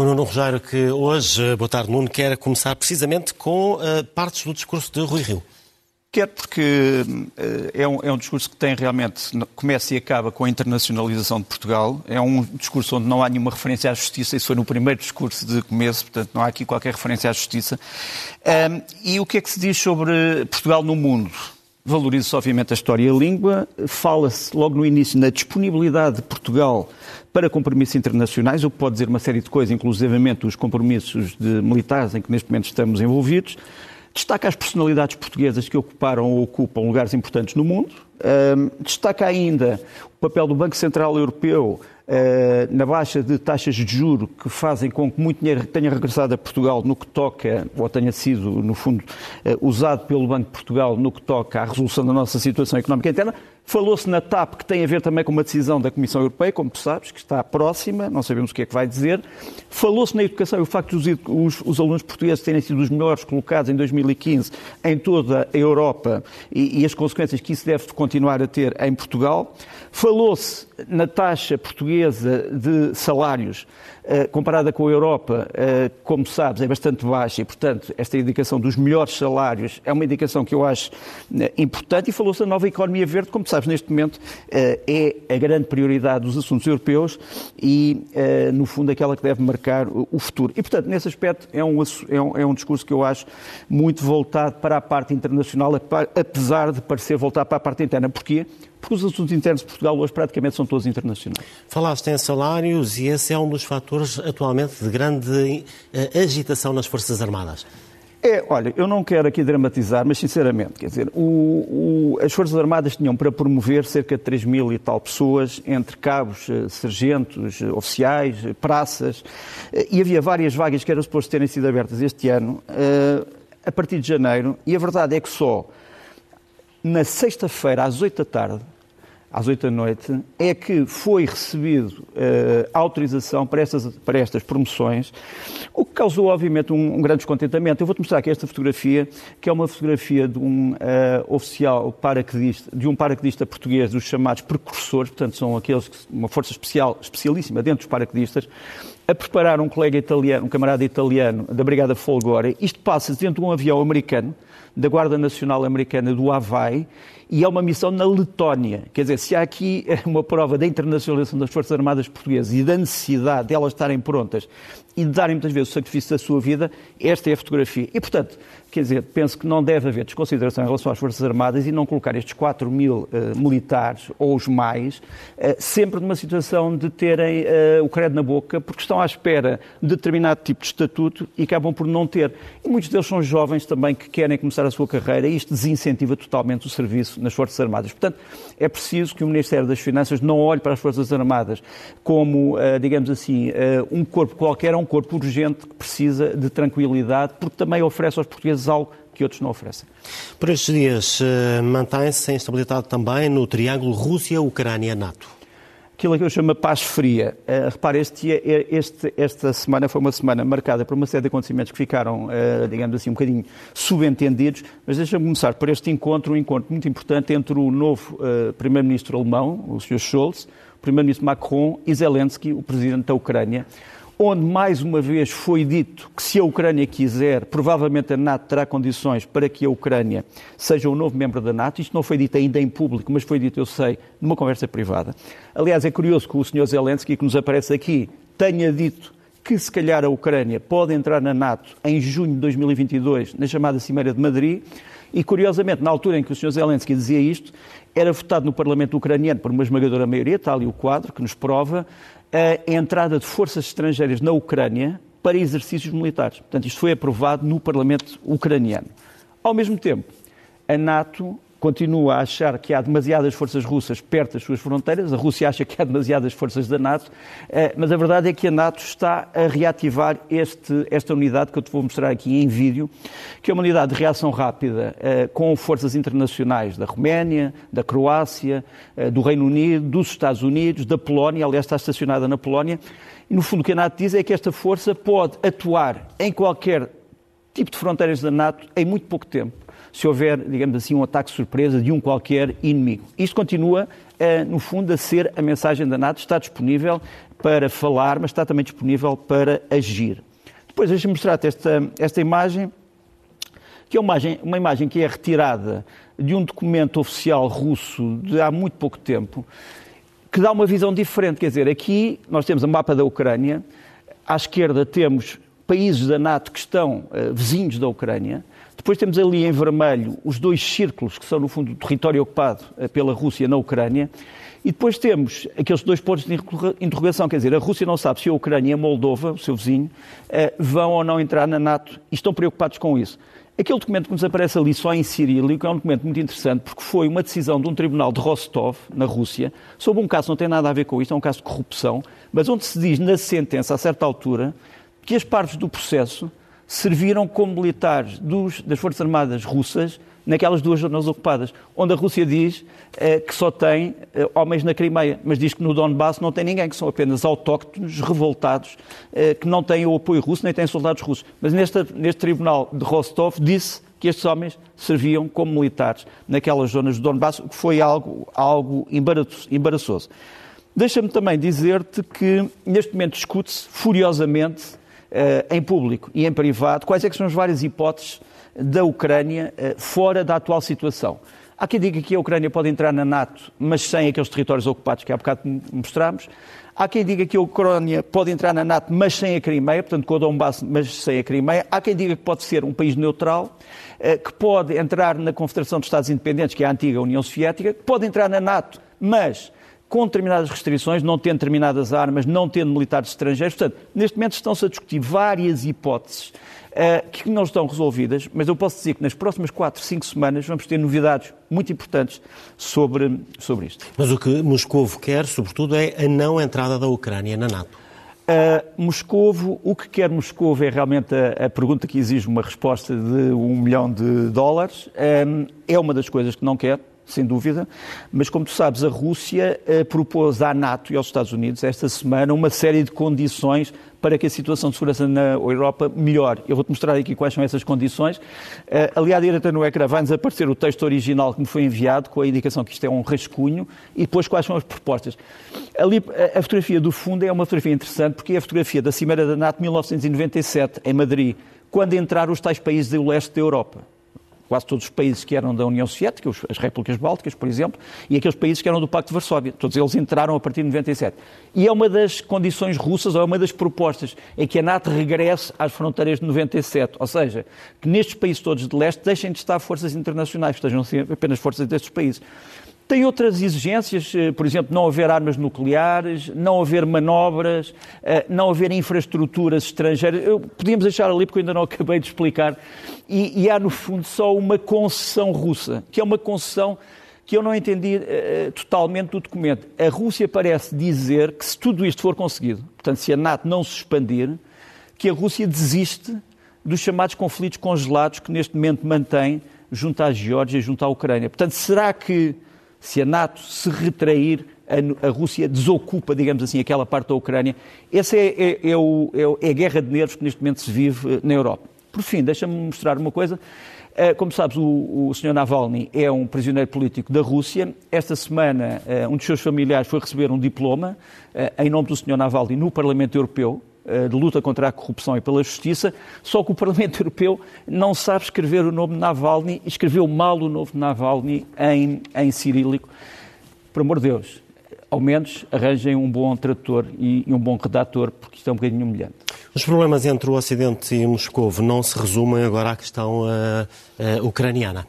O Nuno Rogério, que hoje, boa tarde, Nuno, quer começar precisamente com uh, partes do discurso de Rui Rio. Quer porque uh, é, um, é um discurso que tem realmente, começa e acaba com a internacionalização de Portugal. É um discurso onde não há nenhuma referência à justiça, isso foi no primeiro discurso de começo, portanto não há aqui qualquer referência à justiça. Um, e o que é que se diz sobre Portugal no mundo? Valoriza-se, obviamente, a história e a língua. Fala-se logo no início na disponibilidade de Portugal para compromissos internacionais, o que pode dizer uma série de coisas, inclusivamente os compromissos militares em que neste momento estamos envolvidos. Destaca as personalidades portuguesas que ocuparam ou ocupam lugares importantes no mundo. destaca ainda o papel do Banco Central Europeu na baixa de taxas de juro que fazem com que muito dinheiro tenha regressado a Portugal no que toca, ou tenha sido, no fundo, uh, usado pelo Banco de Portugal no que toca à resolução da nossa situação económica interna. Falou-se na TAP, que tem a ver também com uma decisão da Comissão Europeia, como tu sabes, que está próxima, não sabemos o que é que vai dizer. Falou-se na educação e o facto de os, os, alunos portugueses terem sido os melhores colocados em 2015 em toda a Europa e, e as consequências que isso deve continuar a ter em Portugal. Falou-se na taxa portuguesa de salários eh, comparada com a Europa, eh, como sabes, é bastante baixa e, portanto, esta indicação dos melhores salários é uma indicação que eu acho eh, importante e falou-se da nova economia verde, como sabes, neste momento é a grande prioridade dos assuntos europeus e, no fundo, aquela que deve marcar o futuro. E, portanto, nesse aspecto, é um, é um, é um discurso que eu acho muito voltado para a parte internacional, apesar de parecer voltar para a parte interna. Porquê? Porque os assuntos internos de Portugal hoje praticamente são todos internacionais. Falaste em salários e esse é um dos fatores atualmente de grande uh, agitação nas Forças Armadas. É, olha, eu não quero aqui dramatizar, mas sinceramente, quer dizer, o, o, as Forças Armadas tinham para promover cerca de 3 mil e tal pessoas, entre cabos, eh, sargentos, eh, oficiais, praças, e havia várias vagas que eram supostas terem sido abertas este ano, a partir de janeiro, e a verdade é que só na sexta-feira, às 8 da tarde, às 8 da noite, é que foi recebido uh, autorização para estas, para estas promoções, o que causou, obviamente, um, um grande descontentamento. Eu vou-te mostrar aqui esta fotografia, que é uma fotografia de um uh, oficial paraquedista, de um paraquedista português, dos chamados precursores, portanto, são aqueles que, uma força especial, especialíssima dentro dos paraquedistas, a preparar um colega italiano, um camarada italiano da Brigada Folgore. Isto passa-se dentro de um avião americano, da Guarda Nacional Americana do Havaí, e é uma missão na Letónia. Quer dizer, se há aqui uma prova da internacionalização das Forças Armadas Portuguesas e da necessidade de elas estarem prontas e de darem muitas vezes o sacrifício da sua vida, esta é a fotografia. E, portanto, quer dizer, penso que não deve haver desconsideração em relação às Forças Armadas e não colocar estes 4 mil uh, militares, ou os mais, uh, sempre numa situação de terem uh, o credo na boca, porque estão à espera de determinado tipo de estatuto e acabam por não ter. E muitos deles são jovens também que querem começar a sua carreira e isto desincentiva totalmente o serviço nas Forças Armadas. Portanto, é preciso que o Ministério das Finanças não olhe para as Forças Armadas como, digamos assim, um corpo qualquer, é um corpo urgente que precisa de tranquilidade, porque também oferece aos portugueses algo que outros não oferecem. Por estes dias, uh, mantém-se a instabilidade também no triângulo Rússia-Ucrânia-NATO aquilo que eu chamo de paz fria. Uh, repare, este, este, esta semana foi uma semana marcada por uma série de acontecimentos que ficaram, uh, digamos assim, um bocadinho subentendidos, mas deixa-me começar por este encontro, um encontro muito importante entre o novo uh, primeiro-ministro alemão, o Sr. Scholz, o primeiro-ministro Macron e Zelensky, o presidente da Ucrânia, onde mais uma vez foi dito que se a Ucrânia quiser, provavelmente a NATO terá condições para que a Ucrânia seja um novo membro da NATO. Isto não foi dito ainda em público, mas foi dito, eu sei, numa conversa privada. Aliás, é curioso que o Sr. Zelensky, que nos aparece aqui, tenha dito que se calhar a Ucrânia pode entrar na NATO em junho de 2022, na chamada Cimeira de Madrid, e curiosamente, na altura em que o Sr. Zelensky dizia isto, era votado no Parlamento ucraniano por uma esmagadora maioria, está ali o quadro que nos prova, a entrada de forças estrangeiras na Ucrânia para exercícios militares. Portanto, isto foi aprovado no Parlamento ucraniano. Ao mesmo tempo, a NATO continua a achar que há demasiadas forças russas perto das suas fronteiras, a Rússia acha que há demasiadas forças da NATO, eh, mas a verdade é que a NATO está a reativar este, esta unidade que eu te vou mostrar aqui em vídeo, que é uma unidade de reação rápida eh, com forças internacionais da Roménia, da Croácia, eh, do Reino Unido, dos Estados Unidos, da Polónia, aliás está estacionada na Polónia, e no fundo o que a NATO diz é que esta força pode atuar em qualquer tipo de fronteiras da NATO em muito pouco tempo se houver, digamos assim, um ataque surpresa de um qualquer inimigo. Isto continua no fundo, a ser a mensagem da NATO. Está disponível para falar, mas está também disponível para agir. Depois, deixa-me mostrar-te esta, esta imagem, que é uma imagem, uma imagem que é retirada de um documento oficial russo de há muito pouco tempo, que dá uma visão diferente. Quer dizer, aqui nós temos o mapa da Ucrânia, à esquerda temos países da NATO que estão uh, vizinhos da Ucrânia, depois temos ali em vermelho os dois círculos que são, no fundo, o território ocupado uh, pela Rússia na Ucrânia, e depois temos aqueles dois pontos de interrogação, quer dizer, a Rússia não sabe se a Ucrânia e a Moldova, o seu vizinho, uh, vão ou não entrar na NATO e estão preocupados com isso. Aquele documento que nos aparece ali só em cirílico é um documento muito interessante porque foi uma decisão de um tribunal de Rostov, na Rússia, sobre um caso que não tem nada a ver com isto, é um caso de corrupção, mas onde se diz na sentença, a certa altura, que as partes do processo serviram como militares dos, das Forças Armadas russas naquelas duas zonas ocupadas, onde a Rússia diz eh, que só tem eh, homens na Crimeia, mas diz que no Donbass não tem ninguém, que são apenas autóctonos, revoltados, eh, que não têm o apoio russo, nem têm soldados russos. Mas neste, neste tribunal de Rostov disse que estes homens serviam como militares naquelas zonas do Donbass, o que foi algo, algo embaraçoso. Deixa-me também dizer-te que neste momento discute-se furiosamente em público e em privado quais é são as várias hipóteses da Ucrânia eh, fora da atual situação. Há quem diga que a Ucrânia pode entrar na NATO, mas sem aqueles territórios ocupados que há bocado mostramos. Há quem diga que a Ucrânia pode entrar na NATO, mas sem a Crimeia, portanto com o Donbass, mas sem a Crimeia. Há quem diga que pode ser um país neutral, eh, que pode entrar na Confederação de Estados Independentes, que é a antiga União Soviética, que pode entrar na NATO, mas com determinadas restrições, não tendo determinadas armas, não tendo militares estrangeiros. Portanto, neste momento estão-se a discutir várias hipóteses uh, que não estão resolvidas, mas eu posso dizer que nas próximas 4, 5 semanas vamos ter novidades muito importantes sobre, sobre isto. Mas o que Moscovo quer, sobretudo, é a não entrada da Ucrânia na NATO. Uh, Moscovo, o que quer Moscovo é realmente a, a, pergunta que exige uma resposta de um milhão de dólares. Um, é uma das coisas que não quer sem dúvida, mas como tu sabes, a Rússia eh, propôs à NATO e aos Estados Unidos esta semana uma série de condições para que a situação de segurança na Europa melhore. Eu vou-te mostrar aqui quais são essas condições. Uh, ali à direita no ecrã vai-nos aparecer o texto original que me foi enviado, com a indicação que isto é um rascunho, e depois quais são as propostas. Ali, a, a fotografia do fundo é uma fotografia interessante, porque é a fotografia da Cimeira da NATO 1997, em Madrid, quando entraram os tais países do leste da Europa quase todos os países que eram da União Soviética, as repúblicas bálticas, por exemplo, e aqueles países que eram do Pacto de Varsóvia. Todos eles entraram a partir de 97. E é uma das condições russas, ou é uma das propostas, é que a NATO regresse às fronteiras de 97. Ou seja, que nestes países todos de leste deixem de estar forças internacionais, estejam apenas forças destes países. Tem outras exigências, eh, por exemplo, não haver armas nucleares, não haver manobras, eh, não haver infraestruturas estrangeiras. Podíamos deixar ali, porque eu ainda não acabei de explicar. E, e há, no fundo, só uma concessão russa, que é uma concessão que eu não entendi uh, totalmente do documento. A Rússia parece dizer que se tudo isto for conseguido, portanto, se a NATO não se expandir, que a Rússia desiste dos chamados conflitos congelados que neste momento mantém junto à Geórgia e junto à Ucrânia. Portanto, será que se a NATO se retrair, a, a, Rússia desocupa, digamos assim, aquela parte da Ucrânia. Essa é, é, é, o, é, é a guerra de nervos que neste momento se vive eh, na Europa. Por fim, deixa-me mostrar uma coisa. Eh, como sabes, o, o Sr. Navalny é um prisioneiro político da Rússia. Esta semana, eh, um dos seus familiares foi receber um diploma em nome do Sr. Navalny no Parlamento Europeu. Eh, de luta contra a corrupção e pela justiça, só que o Parlamento Europeu não sabe escrever o nome Navalny, escreveu mal o nome Navalny em, em cirílico. Por amor de Deus, ao menos arranjem um bom tradutor e, e um bom redator, porque isto é um bocadinho humilhante. Os problemas entre o Ocidente e Moscou não se resumem agora à questão uh, uh, ucraniana.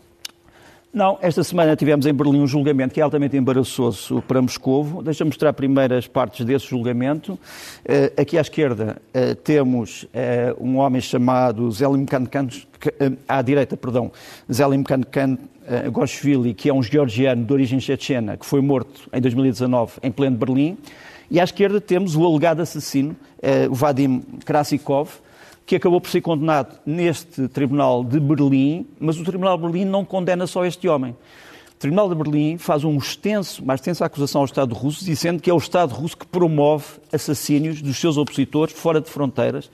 Não, esta semana tivemos em Berlim um julgamento que é altamente embaraçoso para Moscovo. Deixa-me mostrar primeiro as partes desse julgamento. Uh, aqui à esquerda uh, temos uh, um homem chamado Zelim Kankan, à direita, perdão, Zelim Kankan Goshvili, que é um georgiano de origem chechena, que foi morto em 2019 em pleno Berlim. E à esquerda temos o alegado assassino, Vadim Krasikov, que acabou por ser condenado neste Tribunal de Berlim, mas o Tribunal de Berlim não condena só este homem. O Tribunal de Berlim faz um extenso, uma extensa acusação ao Estado russo, dizendo que é o Estado russo que promove assassínios dos seus opositores fora de fronteiras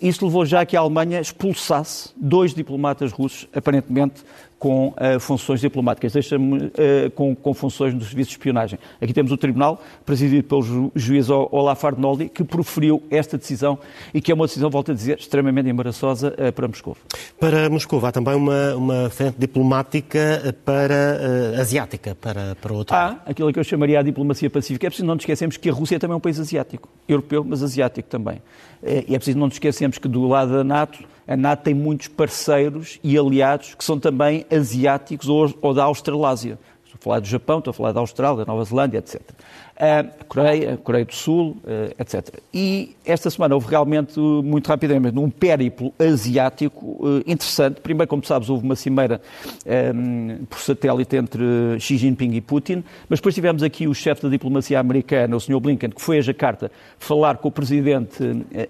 Isso levou já a que a Alemanha expulsasse dois diplomatas russos, aparentemente com uh, funções diplomáticas, deixa-me uh, com, com, funções no serviço de espionagem. Aqui temos o tribunal, presidido pelo ju juiz Olaf Arnoldi, que proferiu esta decisão e que é uma decisão, volto a dizer, extremamente embaraçosa uh, para Moscou. Para Moscou há também uma, uma frente diplomática para asiática, para, para outro Há aquilo que eu chamaria a diplomacia pacífica. É preciso não nos esquecermos que a Rússia é também um país asiático, europeu, mas asiático também. E é preciso não nos esquecermos que do lado da NATO a NATO tem muitos parceiros e aliados que são também asiáticos ou, ou da Australásia. Estou a falar do Japão, estou a falar da Austrália, da Nova Zelândia, etc. A Coreia, a Coreia do Sul, eh, etc. E esta semana houve realmente, muito rapidamente, um périplo asiático eh, interessante. Primeiro, como sabes, houve uma cimeira um, eh, por satélite entre Xi Jinping e Putin, mas depois tivemos aqui o chefe da diplomacia americana, o Sr. Blinken, que foi a Jakarta falar com o presidente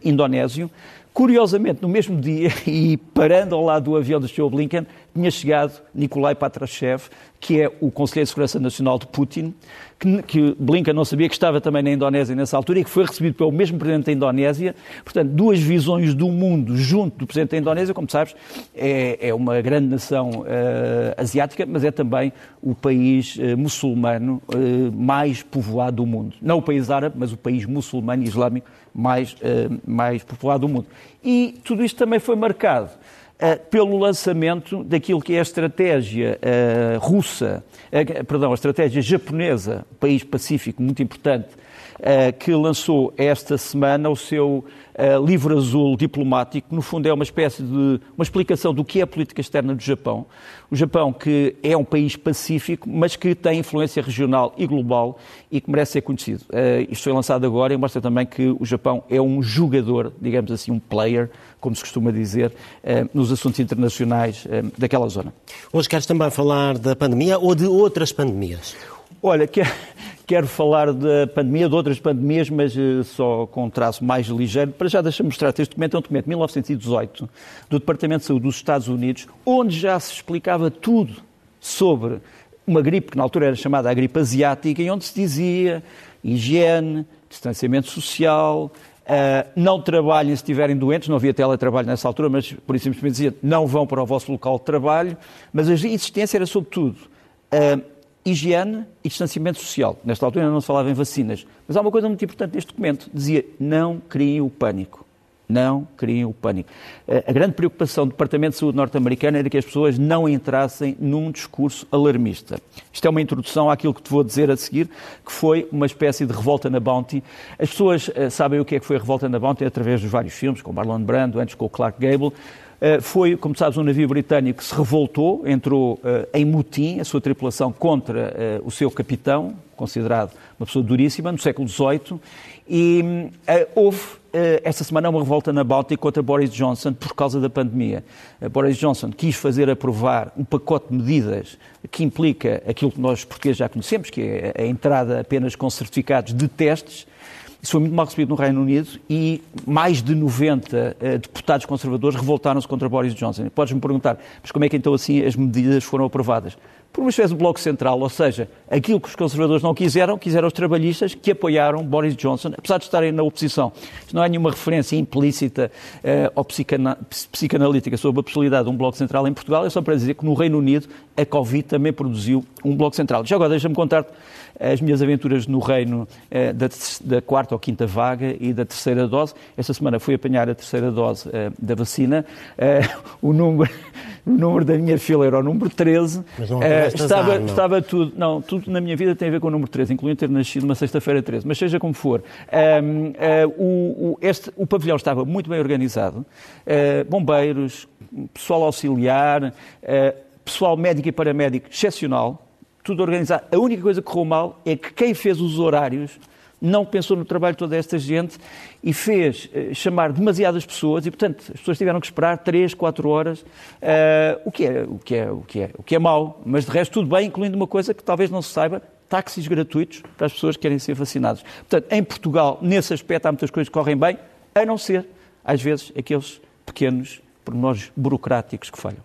indonésio. Curiosamente, no mesmo dia, e parando ao lado do avião do Sr. Blinken, tinha chegado Nikolai Patrashev, que é o Conselheiro de Segurança Nacional de Putin, que, que, Blinken não sabia que estava também na Indonésia nessa altura e que foi recebido pelo mesmo Presidente da Indonésia. Portanto, duas visões do mundo junto do Presidente da Indonésia, como sabes, é, é uma grande nação uh, asiática, mas é também o país uh, muçulmano uh, mais povoado do mundo. Não o país árabe, mas o país muçulmano e islâmico mais, mais povoado do mundo. E tudo isto também foi marcado uh, pelo lançamento daquilo que é a estratégia uh, russa, perdão, a estratégia japonesa, país pacífico muito importante, que lançou esta semana o seu livro azul diplomático. No fundo, é uma espécie de uma explicação do que é a política externa do Japão. O Japão, que é um país pacífico, mas que tem influência regional e global e que merece ser conhecido. isto foi lançado agora e mostra também que o Japão é um jogador, digamos assim, um player como se costuma dizer, eh, nos assuntos internacionais eh, daquela zona. Hoje queres também falar da pandemia ou de outras pandemias? Olha, quero falar da pandemia, de outras pandemias, mas eh, só com um traço mais ligeiro. Para já deixa-me mostrar este documento, é um documento de 1918 do Departamento de Saúde dos Estados Unidos, onde já se explicava tudo sobre uma gripe que na altura era chamada a gripe asiática, e onde se dizia higiene, distanciamento social, Uh, não trabalhem se estiverem doentes, não havia teletrabalho nessa altura, mas por isso simplesmente dizia não vão para o vosso local de trabalho, mas a existência era sobretudo uh, higiene e distanciamento social. Nesta altura ainda não se falava em vacinas, mas há uma coisa muito importante neste documento, dizia não criem o pânico. Não criem o pânico. A grande preocupação do Departamento de Saúde norte-americano era que as pessoas não entrassem num discurso alarmista. Isto é uma introdução àquilo que te vou dizer a seguir, que foi uma espécie de revolta na Bounty. As pessoas uh, sabem o que é que foi a revolta na Bounty através dos vários filmes, com Marlon Brando, antes com o Clark Gable. Uh, foi, como sabes, um navio britânico que se revoltou, entrou uh, em mutim, a sua tripulação contra o seu capitão, considerado uma pessoa duríssima, no século XVIII, e houve eh, esta semana uma revolta na Báltica contra Boris Johnson por causa da pandemia. Eh, Boris Johnson quis fazer aprovar um pacote de medidas que implica aquilo que nós portugueses já conhecemos, que é a entrada apenas com certificados de testes. Isso foi muito mal recebido no Reino Unido e mais de 90 uh, deputados conservadores revoltaram-se contra Boris Johnson. Podes-me perguntar, mas como é que então assim as medidas foram aprovadas? por uma espécie de bloco central, ou seja, aquilo que os conservadores não quiseram, quiseram os trabalhistas que apoiaram Boris Johnson, apesar de estarem na oposição. Isto não é nenhuma referência implícita uh, ou psicana psicanalítica sobre a possibilidade de um bloco central em Portugal, é só para dizer que no Reino Unido a Covid também produziu um bloco central. Já agora deixa-me contar as minhas aventuras no reino uh, da, da, quarta ou quinta vaga e da terceira dose. Esta semana fui apanhar a terceira dose uh, da vacina. o número o número da minha fila era o número 13. Mas não estava, azar, estava tudo, não, tudo na minha vida tem a ver com o número 13, incluindo ter nascido uma sexta-feira 13, mas seja como for. O, este, o pavilhão estava muito bem organizado, bombeiros, pessoal auxiliar, pessoal médico e paramédico excepcional, tudo organizado. A única coisa que correu mal é que quem fez os horários não pensou no trabalho de toda esta gente e fez uh, chamar demasiadas pessoas e, portanto, as pessoas tiveram que esperar 3, 4 horas, uh, o, que é, o, que é, o, que é, o que é mau, mas de resto tudo bem, incluindo uma coisa que talvez não se saiba, táxis gratuitos para as pessoas que querem ser vacinadas. Portanto, em Portugal, nesse aspecto, há muitas coisas que correm bem, a não ser, às vezes, aqueles pequenos pormenores burocráticos que falham.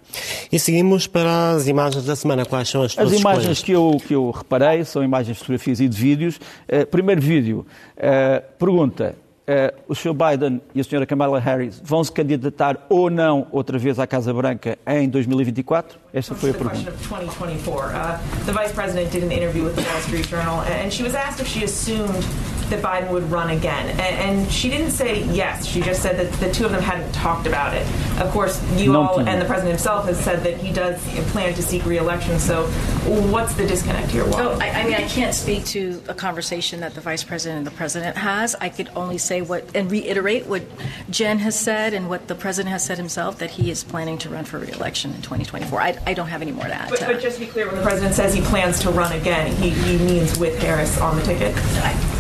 E seguimos para as imagens da semana. Quais são as tuas As imagens que eu, que eu reparei são imagens de fotografias e de vídeos. Uh, primeiro vídeo, uh, pergunta, Uh, o Sr. Biden e a Sra. Kamala Harris vão se candidatar ou não outra vez à Casa Branca em 2024? Esta foi a pergunta. Uh, the Vice President did an interview with the Wall Street Journal and she was asked if she assumed that Biden would run again. And, and, she didn't say yes. She just said that the two of them hadn't talked about it. Of course, you all and the president himself has said that he does plan to seek re-election. So, what's the disconnect here? Why? Oh, I, I, mean, I can't speak to a conversation that the vice president and the president has. I could only say what and reiterate what Jen has said and what the president has said himself that he is planning to run for re-election in 2024. I, I don't have any more to add. But, but, just to be clear, when the president says he plans to run again, he, he means with Harris on the ticket.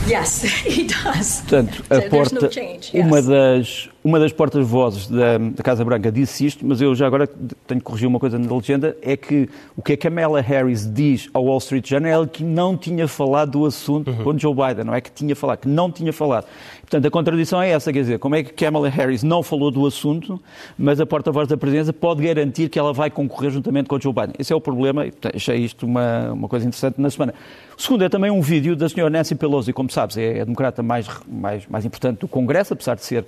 Yes. He does. Portanto, a so porta, no change, yes. uma das uma das portas-vozes da, da, Casa Branca disse isto, mas eu já agora tenho que corrigir uma coisa na legenda, é que o que a Kamala Harris diz ao Wall Street Journal é que não tinha falado do assunto uhum. com Joe Biden, não é que tinha falado, que não tinha falado. Portanto, a contradição é essa, quer dizer, como é que Kamala Harris não falou do assunto, mas a porta-voz da presidência pode garantir que ela vai concorrer juntamente com Joe Biden. Esse é o problema, e achei isto uma, uma coisa interessante na semana. Segundo é também um vídeo da senhora Nancy Pelosi, como sabes, é a democrata mais, mais, mais importante do Congresso, apesar de ser uh,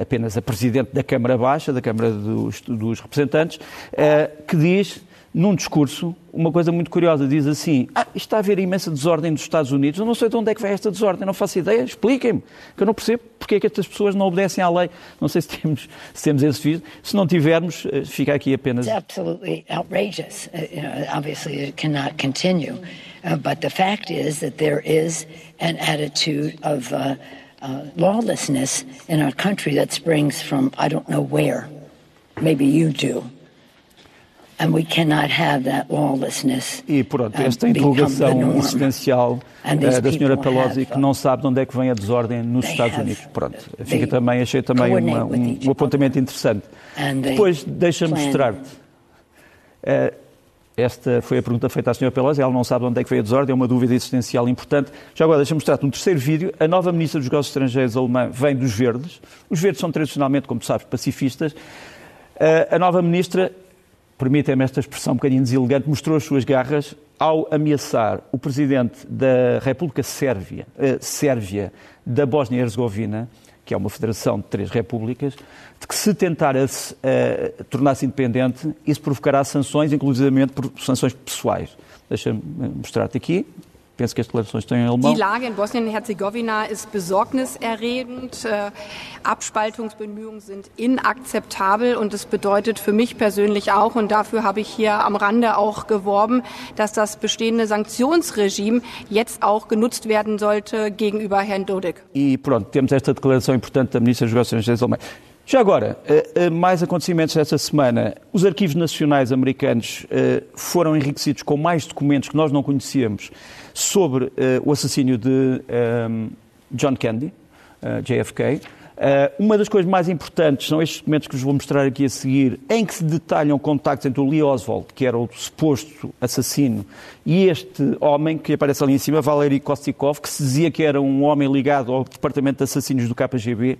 apenas a presidente da Câmara Baixa, da Câmara dos, dos Representantes, uh, que diz num discurso, uma coisa muito curiosa. Diz assim: ah, está a haver imensa desordem nos Estados Unidos. Eu não sei de onde é que vem esta desordem, não faço ideia. Expliquem-me, que eu não percebo porque é que estas pessoas não obedecem à lei. Não sei se temos, se temos esse vídeo. Se não tivermos, eh, fica aqui apenas. It's absolutely outrageous. Uh, you know, obviously, it cannot continue. Uh, but the fact is that there is an attitude of uh, uh, lawlessness in our country that springs from I don't know where. Maybe you do. And we cannot have that lawlessness, e pronto, esta interrogação existencial uh, da senhora Pelosi que não sabe de onde é que vem a desordem nos Estados Unidos. Pronto, fica também, achei também uma, um, um, apontamento interessante. Depois, deixa-me mostrar-te. Uh, esta foi a pergunta feita à senhora Pelosi, ela não sabe onde é que veio a desordem, é uma dúvida existencial importante. Já agora, deixa-me mostrar-te um terceiro vídeo. A nova ministra dos Negócios Estrangeiros alemã vem dos Verdes. Os Verdes são tradicionalmente, como tu sabes, pacifistas. Uh, a nova ministra permitem-me esta expressão um bocadinho deselegante, mostrou as suas garras ao ameaçar o presidente da República Sérvia, uh, Sérvia da Bósnia-Herzegovina, que é uma federação de três repúblicas, de que se tentar uh, tornar-se independente, isso provocará sanções, inclusivamente por sanções pessoais. Deixa-me mostrar-te aqui. Die Lage in Bosnien-Herzegowina ist besorgniserregend. Äh, Abspaltungsbemühungen sind inakzeptabel und das bedeutet für mich persönlich auch, und dafür habe ich hier am Rande auch geworben, dass das bestehende Sanktionsregime jetzt auch genutzt werden sollte gegenüber Herrn Dodik. E pronto, temos esta declaração importante da Ministra Negócios Estrangeiros alemã. Já agora, eh, eh, mais acontecimentos esta semana. Os arquivos nacionais americanos eh, foram enriquecidos com mais documentos que nós não conhecíamos sobre o assassínio de John Kennedy, JFK. uma das coisas mais importantes são estes documentos que vos vou mostrar aqui a seguir, em que se detalham contactos entre o Lee Oswald, que era o suposto assassino, e este homem que aparece ali em cima, Valery Kostikov, que se dizia que era um homem ligado ao Departamento de Assassinos do KGB.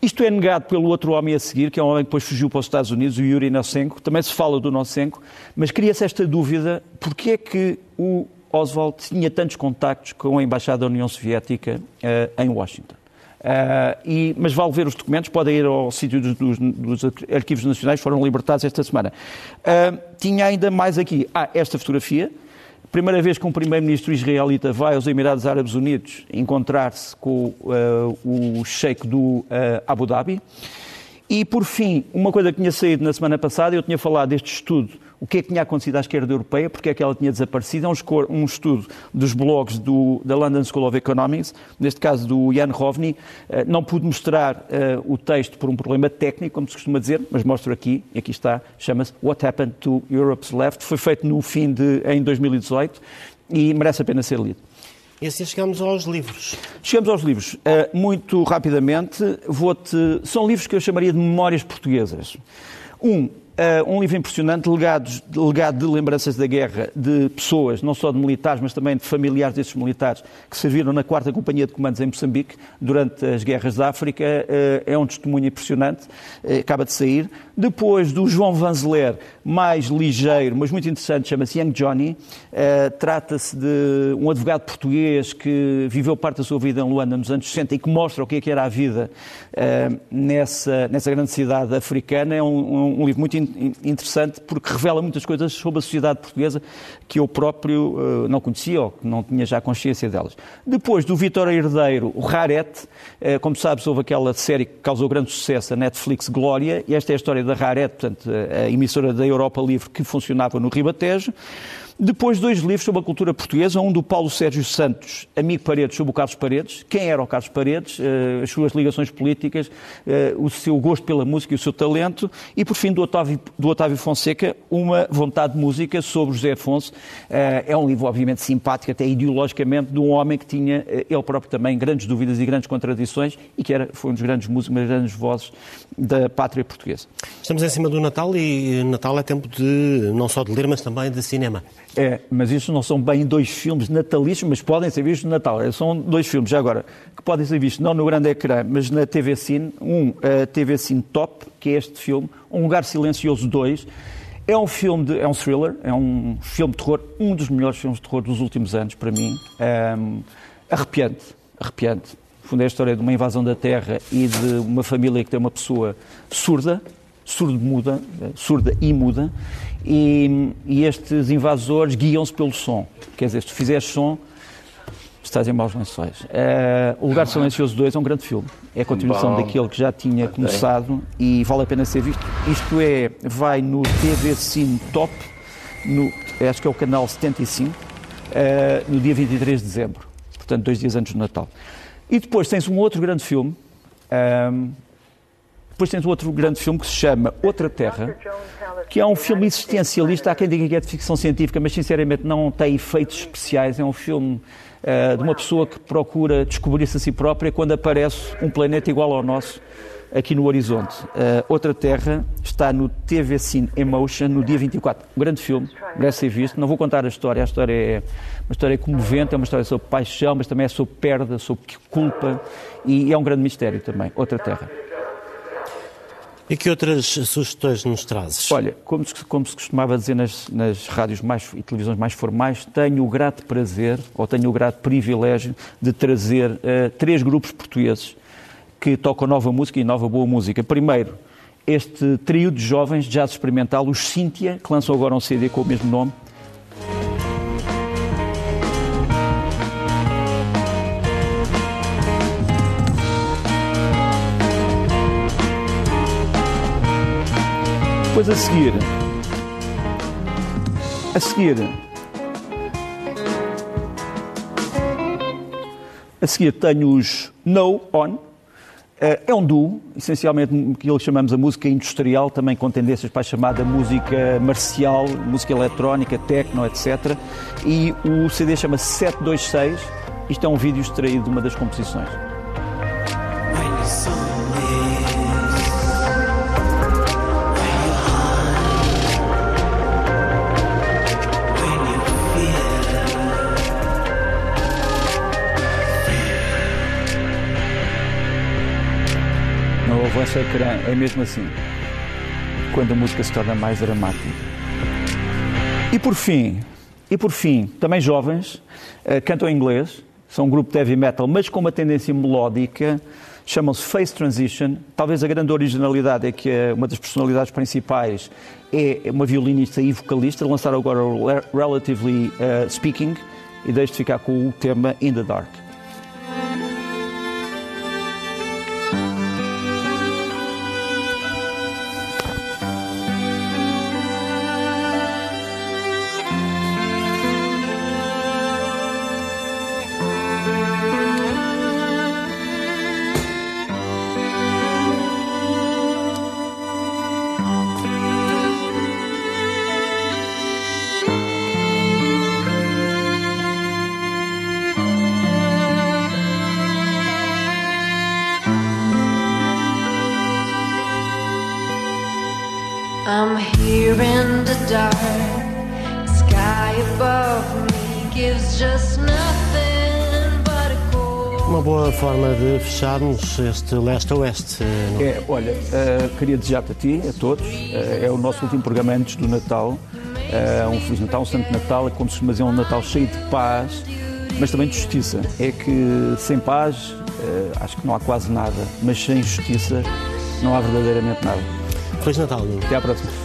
Isto é negado pelo outro homem a seguir, que é um homem que depois fugiu para os Estados Unidos, o Yuri Nosenko. Também se fala do Nosenko, mas cria-se esta dúvida, porquê é que o Oswald tinha tantos contactos com a Embaixada da União Soviética uh, em Washington? Uh, e, mas vale ver os documentos, podem ir ao sítio dos, dos, arquivos nacionais, foram libertados esta semana. Uh, tinha ainda mais aqui, ah, esta fotografia, Primeira vez que um primeiro-ministro israelita vai aos Emirados Árabes Unidos encontrar-se com uh, o sheik do Abu Dhabi. E, por fim, uma coisa que tinha saído na semana passada, eu tinha falado deste estudo o que é que tinha acontecido à esquerda europeia, porque é que ela tinha desaparecido. É um, estudo dos blogs do, da London School of Economics, neste caso do Jan Rovni. Uh, não pude mostrar uh, o texto por um problema técnico, como se costuma dizer, mas mostro aqui, e aqui está, chama-se What Happened to Europe's Left. Foi feito no fim de, em 2018 e merece a pena ser lido. E assim chegamos aos livros. Chegamos aos livros. Uh, muito rapidamente, vou-te. São livros que eu chamaria de memórias portuguesas. Um, Uh, um livro impressionante, legado de lembranças da guerra de pessoas, não só de militares, mas também de familiares desses militares que serviram na 4 Companhia de Comandos em Moçambique durante as guerras da África. Uh, é um testemunho impressionante, uh, acaba de sair. Depois do João Vanzeler, mais ligeiro, mas muito interessante, chama-se Young Johnny. Trata-se de um advogado português que viveu parte da sua vida em Luanda nos anos 60 e que mostra o que, é que era a vida nessa, nessa grande cidade africana. É um, um livro muito interessante porque revela muitas coisas sobre a sociedade portuguesa que eu próprio uh, não conhecia ou que não tinha já consciência delas. Depois do Vitor Herdeiro, o Rarete, uh, como sabes, houve aquela série que causou grande sucesso, a Netflix Glória, e esta é a história da Rarete, portanto, a emissora da Europa Livre que funcionava no Ribatejo. Depois, dois livros sobre a cultura portuguesa, um do Paulo Sérgio Santos, Amigo Paredes, sobre o Carlos Paredes, quem era o Carlos Paredes, eh, as suas ligações políticas, eh, o seu gosto pela música e o seu talento, e por fim do Otávio, do Otávio Fonseca, Uma Vontade de Música sobre José Afonso. Eh, é um livro, obviamente, simpático, até ideologicamente, de um homem que tinha, ele próprio também, grandes dúvidas e grandes contradições, e que era, foi um dos grandes músicos, uma das grandes vozes da pátria portuguesa. Estamos em cima do Natal e Natal é tempo de, não só de ler, mas também de cinema. É, mas isto não são bem dois filmes natalícios, mas podem ser vistos no Natal. É, são dois filmes, já agora, que podem ser vistos não no grande ecrã, mas na TV Cine. Um, a TV Cine Top, que é este filme, Um Lugar Silencioso 2. É um filme, de, é um thriller, é um filme de terror, um dos melhores filmes de terror dos últimos anos, para mim. Arrepiante, arrepiante. No fundo, é a história de uma invasão da Terra e de uma família que tem uma pessoa surda, surdo-muda, surda e muda, e, e estes invasores guiam-se pelo som. Quer dizer, se tu fizeres som, estás em maus lençóis. Uh, o Lugar Silencioso 2 é um grande filme. É a continuação Bom. daquele que já tinha começado e vale a pena ser visto. Isto é, vai no TV Cine Top, no, acho que é o canal 75, uh, eh, no dia 23 de dezembro. Portanto, dois dias antes do Natal. E depois tens um outro grande filme. Um, eh, depois tens outro grande filme que se chama Outra Terra, que é um filme existencialista. Há quem diga que é de ficção científica, mas sinceramente não tem efeitos especiais. É um filme uh, de uma pessoa que procura descobrir-se a si própria quando aparece um planeta igual ao nosso aqui no horizonte. Uh, Outra Terra está no TV Cine Emotion no dia 24. Um grande filme, merece ser visto. Não vou contar a história, a história é uma história comovente, é uma história sobre paixão, mas também é sobre perda, sobre culpa e é um grande mistério também. Outra Terra. E que outras sugestões nos trazes? Olha, como se, como se costumava dizer nas, nas rádios mais, e televisões mais formais, tenho o grato prazer, ou tenho o grato privilégio de trazer uh, três grupos portugueses que tocam nova música e nova boa música. Primeiro, este trio de jovens de jazz experimental, os Cíntia, que lançam agora um CD com o mesmo nome, Depois a seguir, a seguir, a seguir tenho os No On. Eh, é um duo, essencialmente que eles chamamos a música industrial, também com tendências para a chamada música marcial, música eletrónica, techno, etc. E o CD chama 726. Isto é um vídeo extraído de uma das composições. É mesmo assim, quando a música se torna mais dramática. E por fim, e por fim, também jovens, uh, cantam em inglês, são um grupo de heavy metal, mas com uma tendência melódica, chamam-se Face Transition. Talvez a grande originalidade é que uh, uma das personalidades principais é uma violinista e vocalista. Lançaram agora o Relatively uh, Speaking e deixo de ficar com o tema In the Dark. Dark. Sky above me gives just nothing but a cold. Uma boa forma de fecharmos este leste-oeste. não é? É, olha, eh, queria desejar-te a ti, a todos, eh, é o nosso último programa antes do Natal. Eh, um Feliz Natal, um Santo Natal, é como se costuma dizer, um Natal cheio de paz, mas também de justiça. É que sem paz eh, acho que não há quase nada, mas sem justiça não há verdadeiramente nada. Feliz Natal. Até à próxima.